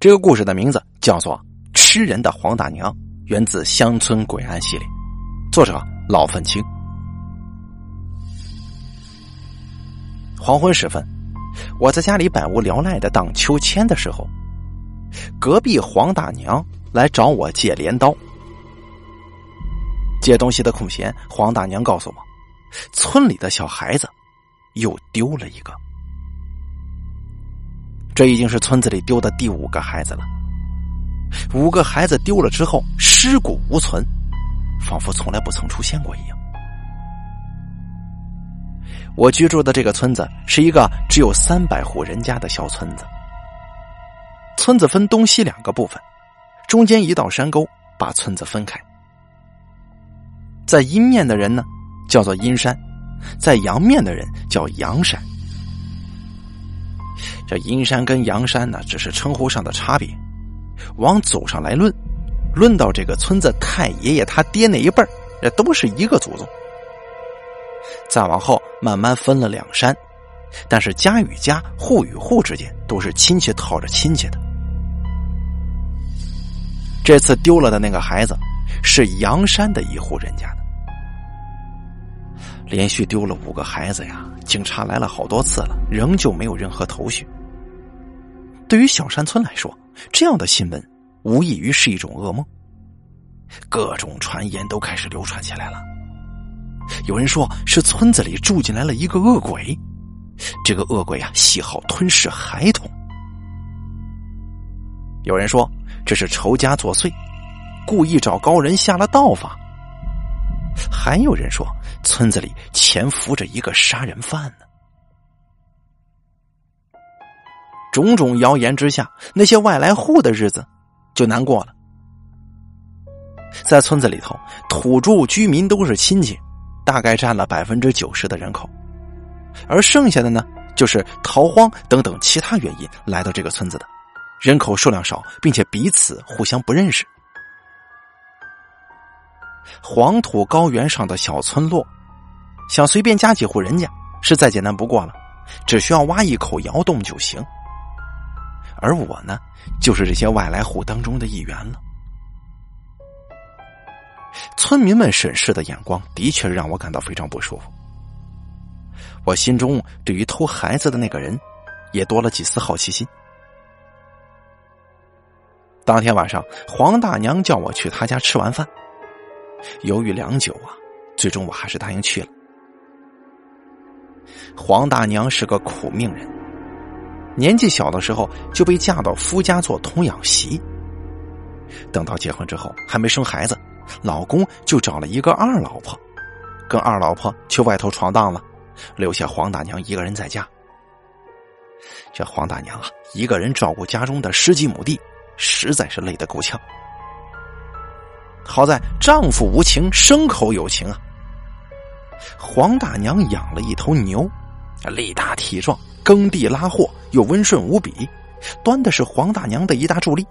这个故事的名字叫做《吃人的黄大娘》，源自《乡村鬼案》系列，作者老愤青。黄昏时分，我在家里百无聊赖的荡秋千的时候，隔壁黄大娘来找我借镰刀。借东西的空闲，黄大娘告诉我，村里的小孩子又丢了一个。这已经是村子里丢的第五个孩子了。五个孩子丢了之后，尸骨无存，仿佛从来不曾出现过一样。我居住的这个村子是一个只有三百户人家的小村子。村子分东西两个部分，中间一道山沟把村子分开。在阴面的人呢，叫做阴山；在阳面的人叫阳山。这阴山跟阳山呢，只是称呼上的差别。往祖上来论，论到这个村子太爷爷他爹那一辈儿，这都是一个祖宗。再往后慢慢分了两山，但是家与家、户与户之间都是亲戚套着亲戚的。这次丢了的那个孩子，是阳山的一户人家的。连续丢了五个孩子呀！警察来了好多次了，仍旧没有任何头绪。对于小山村来说，这样的新闻无异于是一种噩梦。各种传言都开始流传起来了。有人说是村子里住进来了一个恶鬼，这个恶鬼啊喜好吞噬孩童。有人说这是仇家作祟，故意找高人下了道法。还有人说村子里潜伏着一个杀人犯呢。种种谣言之下，那些外来户的日子就难过了。在村子里头，土著居民都是亲戚，大概占了百分之九十的人口，而剩下的呢，就是逃荒等等其他原因来到这个村子的，人口数量少，并且彼此互相不认识。黄土高原上的小村落，想随便加几户人家是再简单不过了，只需要挖一口窑洞就行。而我呢，就是这些外来户当中的一员了。村民们审视的眼光的确让我感到非常不舒服。我心中对于偷孩子的那个人，也多了几丝好奇心。当天晚上，黄大娘叫我去她家吃完饭。犹豫良久啊，最终我还是答应去了。黄大娘是个苦命人，年纪小的时候就被嫁到夫家做童养媳。等到结婚之后还没生孩子，老公就找了一个二老婆，跟二老婆去外头闯荡了，留下黄大娘一个人在家。这黄大娘啊，一个人照顾家中的十几亩地，实在是累得够呛。好在丈夫无情，牲口有情啊！黄大娘养了一头牛，力大体壮，耕地拉货又温顺无比，端的是黄大娘的一大助力。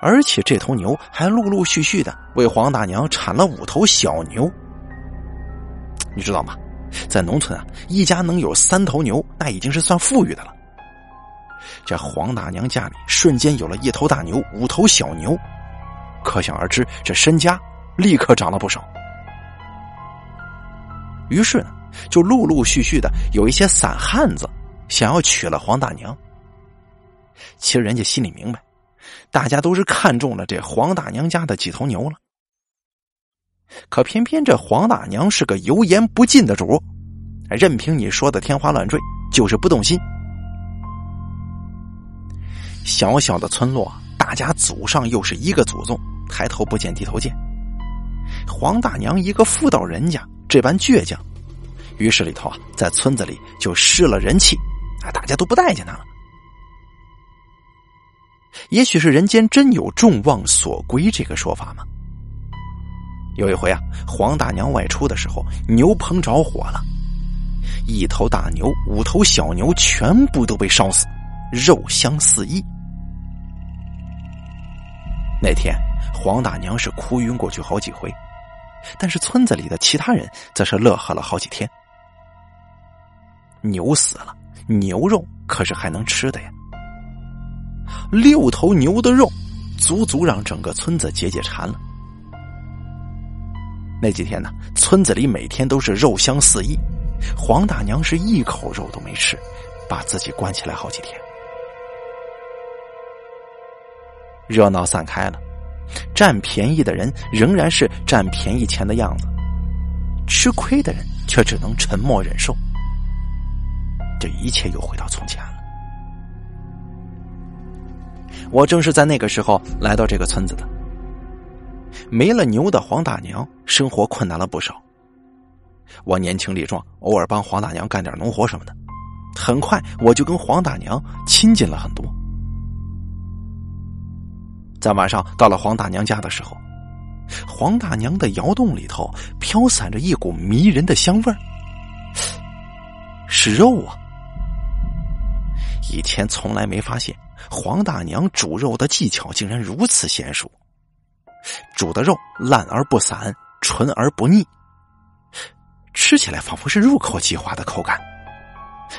而且这头牛还陆陆续续的为黄大娘产了五头小牛。你知道吗？在农村啊，一家能有三头牛，那已经是算富裕的了。这黄大娘家里瞬间有了一头大牛，五头小牛。可想而知，这身家立刻涨了不少。于是呢，就陆陆续续的有一些散汉子想要娶了黄大娘。其实人家心里明白，大家都是看中了这黄大娘家的几头牛了。可偏偏这黄大娘是个油盐不进的主，任凭你说的天花乱坠，就是不动心。小小的村落。大家祖上又是一个祖宗，抬头不见低头见。黄大娘一个妇道人家这般倔强，于是里头啊，在村子里就失了人气，啊，大家都不待见他了。也许是人间真有众望所归这个说法吗？有一回啊，黄大娘外出的时候，牛棚着火了，一头大牛、五头小牛全部都被烧死，肉香四溢。那天，黄大娘是哭晕过去好几回，但是村子里的其他人则是乐呵了好几天。牛死了，牛肉可是还能吃的呀。六头牛的肉，足足让整个村子解解馋了。那几天呢，村子里每天都是肉香四溢，黄大娘是一口肉都没吃，把自己关起来好几天。热闹散开了，占便宜的人仍然是占便宜钱的样子，吃亏的人却只能沉默忍受。这一切又回到从前了。我正是在那个时候来到这个村子的。没了牛的黄大娘，生活困难了不少。我年轻力壮，偶尔帮黄大娘干点农活什么的，很快我就跟黄大娘亲近了很多。在晚上到了黄大娘家的时候，黄大娘的窑洞里头飘散着一股迷人的香味儿，是肉啊！以前从来没发现黄大娘煮肉的技巧竟然如此娴熟，煮的肉烂而不散，纯而不腻，吃起来仿佛是入口即化的口感。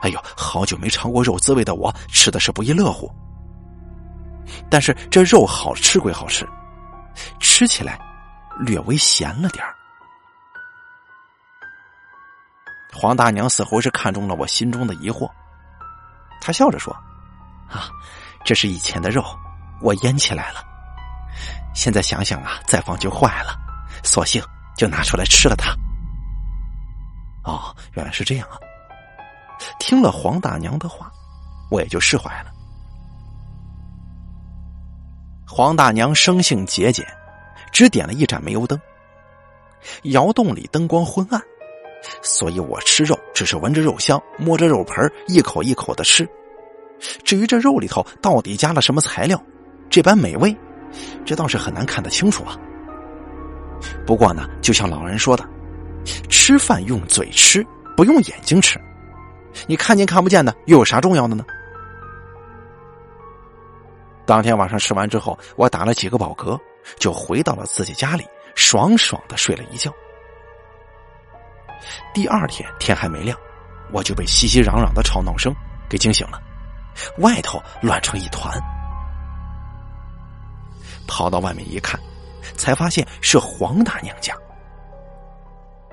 哎呦，好久没尝过肉滋味的我，吃的是不亦乐乎。但是这肉好吃归好吃，吃起来略微咸了点。黄大娘似乎是看中了我心中的疑惑，她笑着说：“啊，这是以前的肉，我腌起来了。现在想想啊，再放就坏了，索性就拿出来吃了它。”哦，原来是这样啊！听了黄大娘的话，我也就释怀了。黄大娘生性节俭，只点了一盏煤油灯。窑洞里灯光昏暗，所以我吃肉只是闻着肉香，摸着肉盆一口一口的吃。至于这肉里头到底加了什么材料，这般美味，这倒是很难看得清楚啊。不过呢，就像老人说的，吃饭用嘴吃，不用眼睛吃。你看见看不见的，又有啥重要的呢？当天晚上吃完之后，我打了几个饱嗝，就回到了自己家里，爽爽的睡了一觉。第二天天还没亮，我就被熙熙攘攘的吵闹声给惊醒了，外头乱成一团。跑到外面一看，才发现是黄大娘家。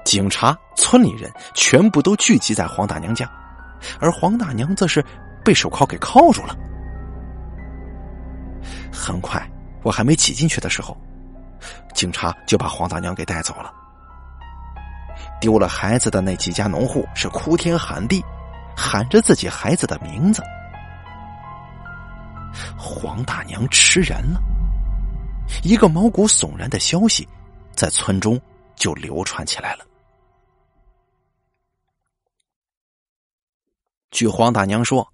警察、村里人全部都聚集在黄大娘家，而黄大娘则是被手铐给铐住了。很快，我还没挤进去的时候，警察就把黄大娘给带走了。丢了孩子的那几家农户是哭天喊地，喊着自己孩子的名字。黄大娘吃人了，一个毛骨悚然的消息在村中就流传起来了。据黄大娘说，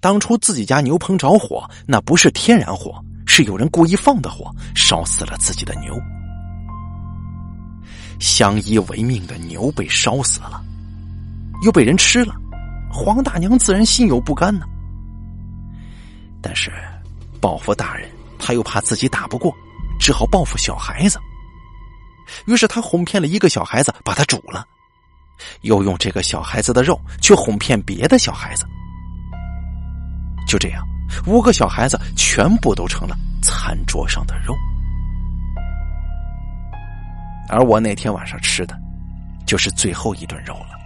当初自己家牛棚着火，那不是天然火。是有人故意放的火，烧死了自己的牛。相依为命的牛被烧死了，又被人吃了，黄大娘自然心有不甘呢。但是报复大人，他又怕自己打不过，只好报复小孩子。于是他哄骗了一个小孩子，把他煮了，又用这个小孩子的肉去哄骗别的小孩子。就这样。五个小孩子全部都成了餐桌上的肉，而我那天晚上吃的，就是最后一顿肉了。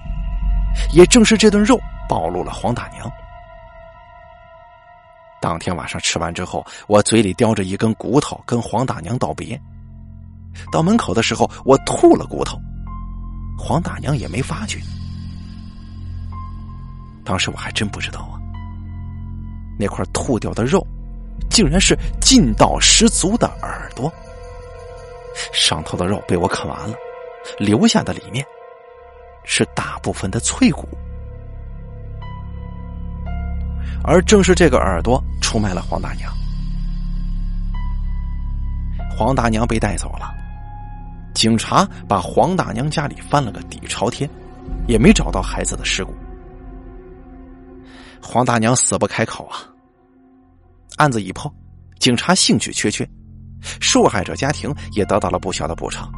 也正是这顿肉暴露了黄大娘。当天晚上吃完之后，我嘴里叼着一根骨头，跟黄大娘道别。到门口的时候，我吐了骨头，黄大娘也没发觉。当时我还真不知道啊。那块吐掉的肉，竟然是劲道十足的耳朵。上头的肉被我啃完了，留下的里面是大部分的脆骨。而正是这个耳朵出卖了黄大娘。黄大娘被带走了，警察把黄大娘家里翻了个底朝天，也没找到孩子的尸骨。黄大娘死不开口啊！案子一破，警察兴趣缺缺，受害者家庭也得到了不小的补偿，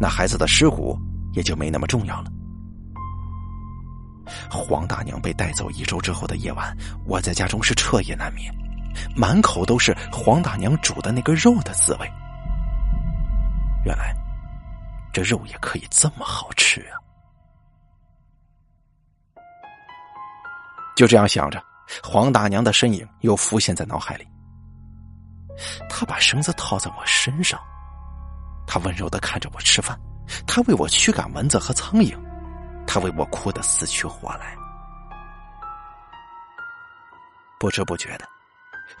那孩子的尸骨也就没那么重要了。黄大娘被带走一周之后的夜晚，我在家中是彻夜难眠，满口都是黄大娘煮的那个肉的滋味。原来，这肉也可以这么好吃啊！就这样想着，黄大娘的身影又浮现在脑海里。他把绳子套在我身上，他温柔的看着我吃饭，他为我驱赶蚊子和苍蝇，他为我哭得死去活来。不知不觉的，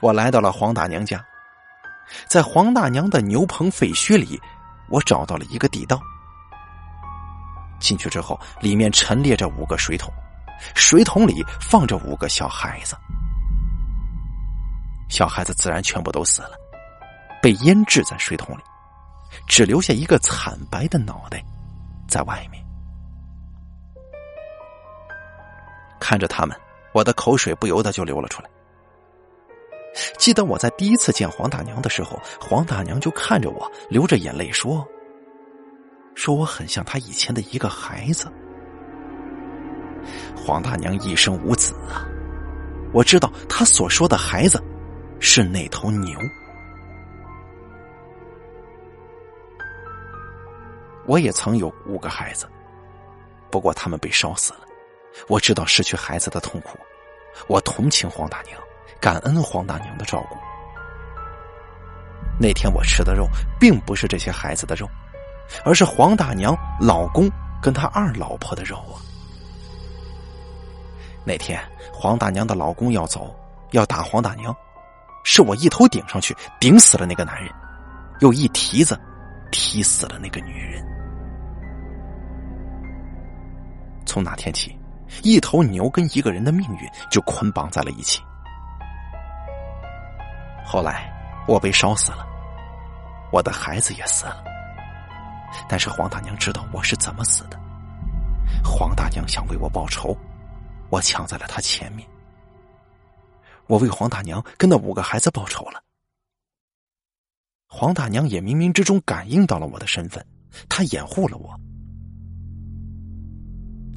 我来到了黄大娘家，在黄大娘的牛棚废墟里，我找到了一个地道。进去之后，里面陈列着五个水桶，水桶里放着五个小孩子。小孩子自然全部都死了，被腌制在水桶里，只留下一个惨白的脑袋在外面。看着他们，我的口水不由得就流了出来。记得我在第一次见黄大娘的时候，黄大娘就看着我，流着眼泪说：“说我很像她以前的一个孩子。”黄大娘一生无子啊，我知道她所说的孩子。是那头牛。我也曾有五个孩子，不过他们被烧死了。我知道失去孩子的痛苦，我同情黄大娘，感恩黄大娘的照顾。那天我吃的肉，并不是这些孩子的肉，而是黄大娘老公跟他二老婆的肉啊。那天黄大娘的老公要走，要打黄大娘。是我一头顶上去，顶死了那个男人，又一蹄子踢死了那个女人。从那天起，一头牛跟一个人的命运就捆绑在了一起。后来我被烧死了，我的孩子也死了。但是黄大娘知道我是怎么死的，黄大娘想为我报仇，我抢在了她前面。我为黄大娘跟那五个孩子报仇了。黄大娘也冥冥之中感应到了我的身份，她掩护了我。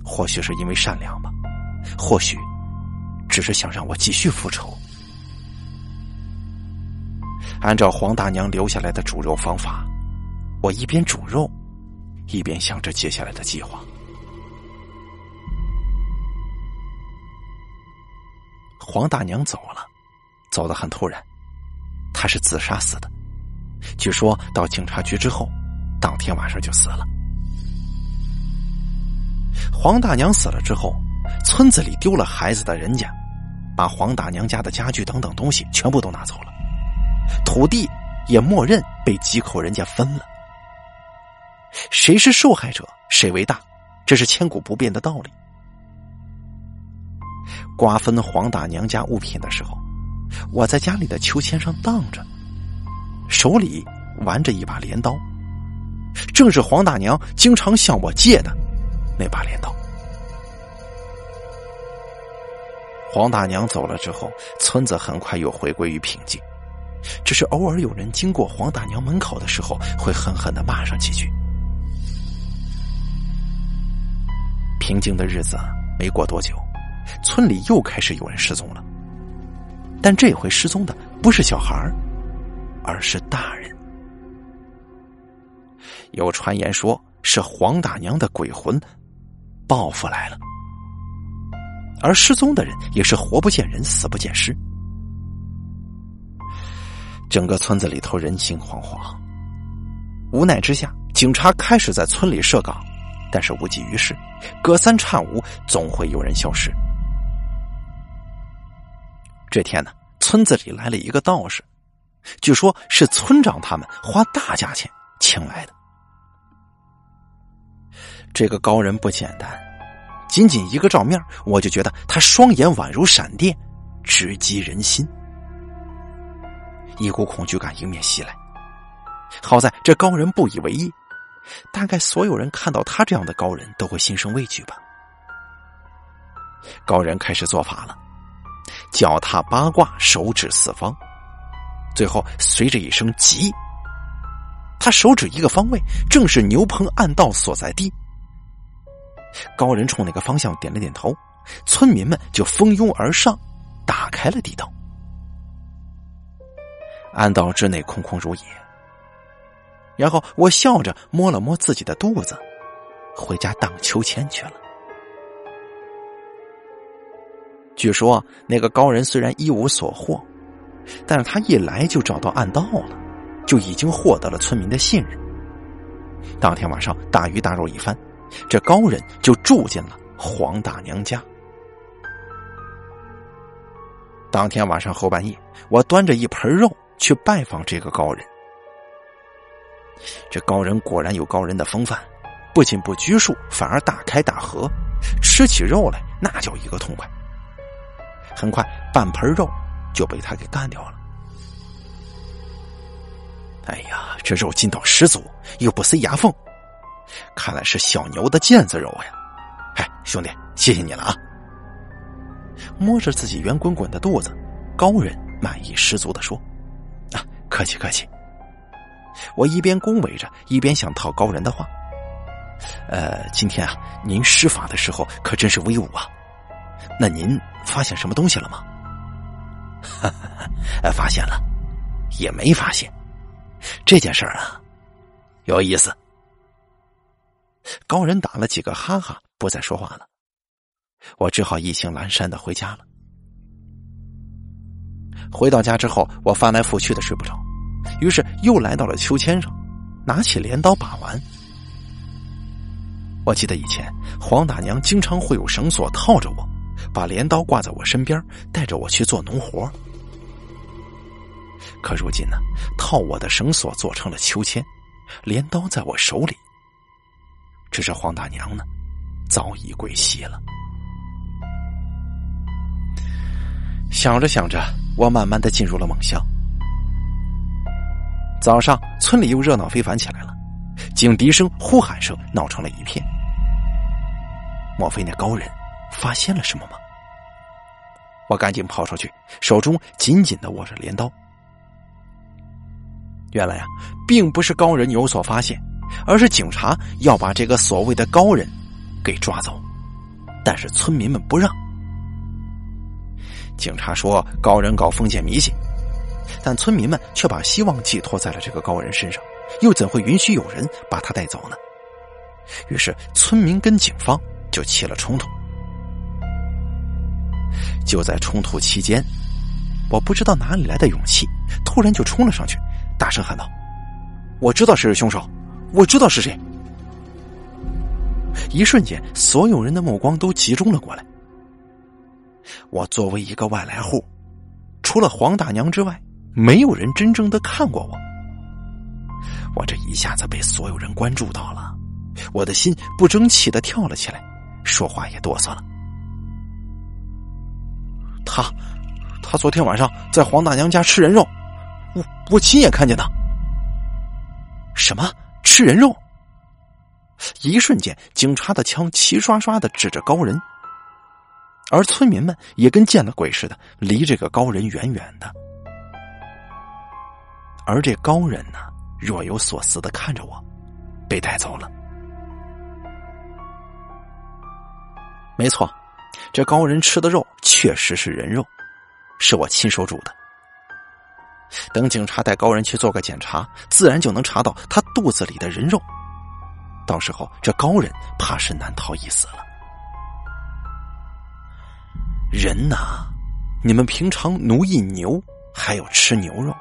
或许是因为善良吧，或许只是想让我继续复仇。按照黄大娘留下来的煮肉方法，我一边煮肉，一边想着接下来的计划。黄大娘走了，走得很突然，她是自杀死的。据说到警察局之后，当天晚上就死了。黄大娘死了之后，村子里丢了孩子的人家，把黄大娘家的家具等等东西全部都拿走了，土地也默认被几口人家分了。谁是受害者，谁为大，这是千古不变的道理。瓜分黄大娘家物品的时候，我在家里的秋千上荡着，手里玩着一把镰刀，正是黄大娘经常向我借的那把镰刀。黄大娘走了之后，村子很快又回归于平静，只是偶尔有人经过黄大娘门口的时候，会狠狠的骂上几句。平静的日子没过多久。村里又开始有人失踪了，但这回失踪的不是小孩而是大人。有传言说是黄大娘的鬼魂报复来了，而失踪的人也是活不见人，死不见尸。整个村子里头人心惶惶，无奈之下，警察开始在村里设岗，但是无济于事，隔三差五总会有人消失。这天呢，村子里来了一个道士，据说是村长他们花大价钱请来的。这个高人不简单，仅仅一个照面，我就觉得他双眼宛如闪电，直击人心。一股恐惧感迎面袭来。好在这高人不以为意，大概所有人看到他这样的高人都会心生畏惧吧。高人开始做法了。脚踏八卦，手指四方，最后随着一声“急”，他手指一个方位，正是牛棚暗道所在地。高人冲那个方向点了点头，村民们就蜂拥而上，打开了地道。暗道之内空空如也。然后我笑着摸了摸自己的肚子，回家荡秋千去了。据说那个高人虽然一无所获，但是他一来就找到暗道了，就已经获得了村民的信任。当天晚上大鱼大肉一番，这高人就住进了黄大娘家。当天晚上后半夜，我端着一盆肉去拜访这个高人。这高人果然有高人的风范，不仅不拘束，反而大开大合，吃起肉来那叫一个痛快。很快，半盆肉就被他给干掉了。哎呀，这肉劲道十足，又不塞牙缝，看来是小牛的腱子肉呀！哎，兄弟，谢谢你了啊！摸着自己圆滚滚的肚子，高人满意十足的说：“啊，客气客气。”我一边恭维着，一边想套高人的话：“呃，今天啊，您施法的时候可真是威武啊！那您发现什么东西了吗？”“哈哈，发现了，也没发现。这件事儿啊，有意思。”高人打了几个哈哈，不再说话了。我只好意兴阑珊的回家了。回到家之后，我翻来覆去的睡不着，于是又来到了秋千上，拿起镰刀把玩。我记得以前黄大娘经常会有绳索套着我，把镰刀挂在我身边，带着我去做农活。可如今呢，套我的绳索做成了秋千，镰刀在我手里，只是黄大娘呢，早已归西了。想着想着，我慢慢的进入了梦乡。早上，村里又热闹非凡起来了，警笛声、呼喊声闹成了一片。莫非那高人发现了什么吗？我赶紧跑出去，手中紧紧的握着镰刀。原来啊，并不是高人有所发现，而是警察要把这个所谓的高人给抓走，但是村民们不让。警察说高人搞封建迷信，但村民们却把希望寄托在了这个高人身上，又怎会允许有人把他带走呢？于是村民跟警方就起了冲突。就在冲突期间，我不知道哪里来的勇气，突然就冲了上去，大声喊道：“我知道谁是凶手，我知道是谁！”一瞬间，所有人的目光都集中了过来。我作为一个外来户，除了黄大娘之外，没有人真正的看过我。我这一下子被所有人关注到了，我的心不争气的跳了起来，说话也哆嗦了。他，他昨天晚上在黄大娘家吃人肉，我我亲眼看见的。什么吃人肉？一瞬间，警察的枪齐刷刷的指着高人。而村民们也跟见了鬼似的，离这个高人远远的。而这高人呢，若有所思的看着我，被带走了。没错，这高人吃的肉确实是人肉，是我亲手煮的。等警察带高人去做个检查，自然就能查到他肚子里的人肉。到时候，这高人怕是难逃一死了。人呐，你们平常奴役牛，还要吃牛肉，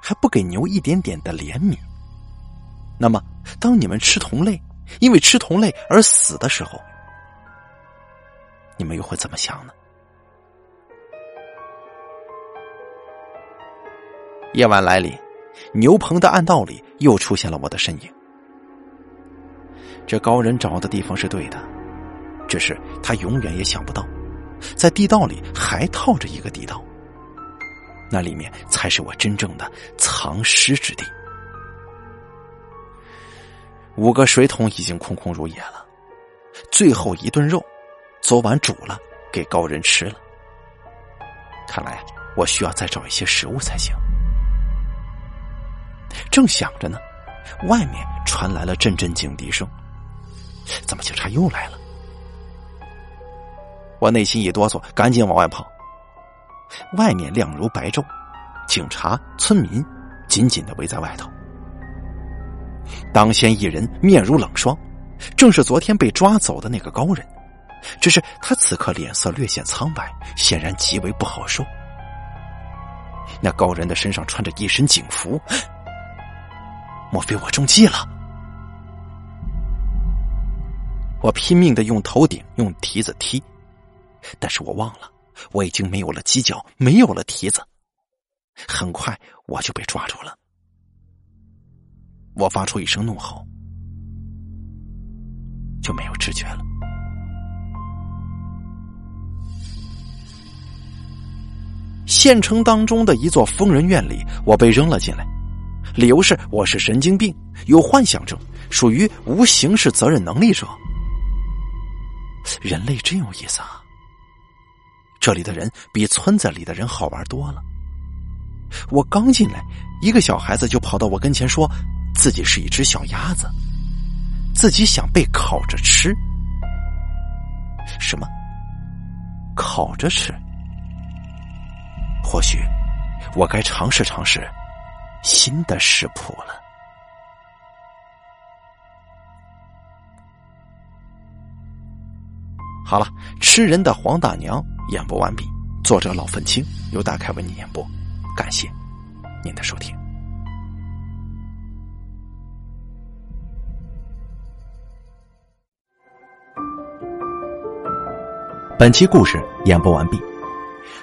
还不给牛一点点的怜悯。那么，当你们吃同类，因为吃同类而死的时候，你们又会怎么想呢？夜晚来临，牛棚的暗道里又出现了我的身影。这高人找的地方是对的，只是他永远也想不到。在地道里还套着一个地道，那里面才是我真正的藏尸之地。五个水桶已经空空如也了，最后一顿肉，昨晚煮了给高人吃了。看来我需要再找一些食物才行。正想着呢，外面传来了阵阵警笛声，怎么警察又来了？我内心一哆嗦，赶紧往外跑。外面亮如白昼，警察、村民紧紧的围在外头。当先一人面如冷霜，正是昨天被抓走的那个高人，只是他此刻脸色略显苍白，显然极为不好受。那高人的身上穿着一身警服，莫非我中计了？我拼命的用头顶用蹄子踢，但是我忘了，我已经没有了犄角，没有了蹄子。很快我就被抓住了。我发出一声怒吼，就没有知觉了。县城当中的一座疯人院里，我被扔了进来，理由是我是神经病，有幻想症，属于无刑事责任能力者。人类真有意思啊！这里的人比村子里的人好玩多了。我刚进来，一个小孩子就跑到我跟前，说自己是一只小鸭子，自己想被烤着吃。什么？烤着吃？或许我该尝试尝试新的食谱了。好了，吃人的黄大娘演播完毕。作者老愤青由大凯为你演播，感谢您的收听。本期故事演播完毕。